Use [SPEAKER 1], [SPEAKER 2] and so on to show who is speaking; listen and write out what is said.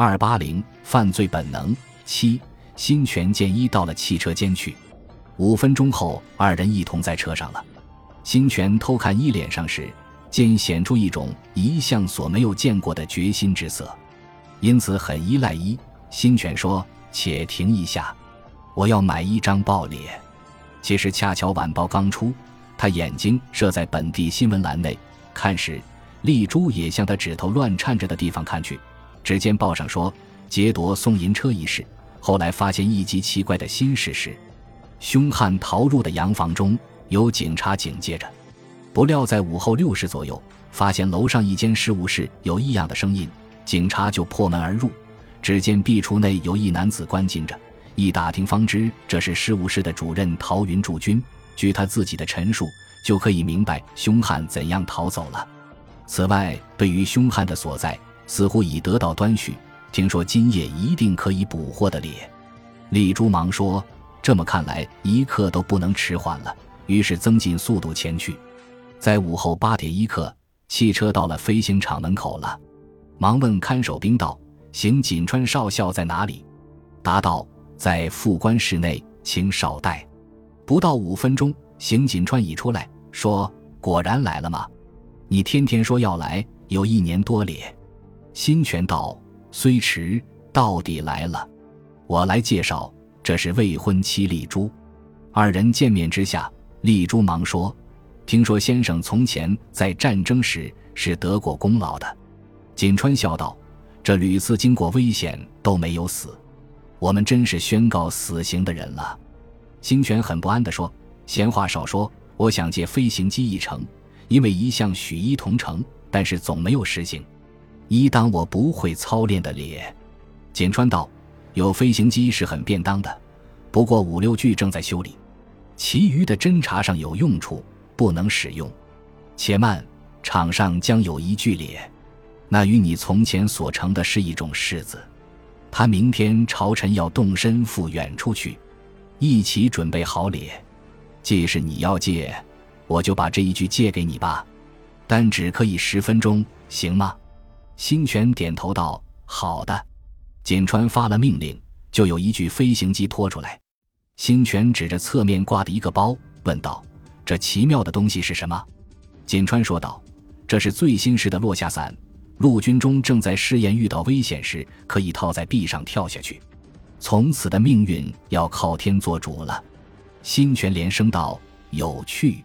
[SPEAKER 1] 二八零犯罪本能七新泉见一到了汽车间去，五分钟后，二人一同在车上了。新泉偷看一脸上时，见显出一种一向所没有见过的决心之色，因此很依赖一。新泉说：“且停一下，我要买一张报列。”其实恰巧晚报刚出，他眼睛射在本地新闻栏内，看时，丽珠也向他指头乱颤着的地方看去。只见报上说劫夺送银车一事，后来发现一极奇怪的新事实：凶悍逃入的洋房中有警察警戒着。不料在午后六时左右，发现楼上一间事务室有异样的声音，警察就破门而入。只见壁橱内有一男子关禁着，一打听方知这是事务室的主任陶云驻军。据他自己的陈述，就可以明白凶悍怎样逃走了。此外，对于凶悍的所在。似乎已得到端绪，听说今夜一定可以捕获的猎。丽珠忙说：“这么看来，一刻都不能迟缓了。”于是增进速度前去。在午后八点一刻，汽车到了飞行场门口了。忙问看守兵道：“邢锦川少校在哪里？”答道：“在副官室内，请少待。”不到五分钟，邢锦川已出来，说：“果然来了吗？你天天说要来，有一年多咧。”新泉道虽迟，到底来了。我来介绍，这是未婚妻丽珠。二人见面之下，丽珠忙说：“听说先生从前在战争时是得过功劳的。”锦川笑道：“这屡次经过危险都没有死，我们真是宣告死刑的人了。”新泉很不安地说：“闲话少说，我想借飞行机一程，因为一向许一同乘，但是总没有实行。”一当我不会操练的咧，简川道：“有飞行机是很便当的，不过五六具正在修理，其余的侦察上有用处，不能使用。且慢，场上将有一具咧，那与你从前所乘的是一种式子。他明天朝臣要动身赴远处去，一起准备好咧。既是你要借，我就把这一具借给你吧，但只可以十分钟，行吗？”新泉点头道：“好的。”锦川发了命令，就有一具飞行机拖出来。新泉指着侧面挂的一个包，问道：“这奇妙的东西是什么？”锦川说道：“这是最新式的落下伞，陆军中正在试验，遇到危险时可以套在壁上跳下去。从此的命运要靠天做主了。”新泉连声道：“有趣。”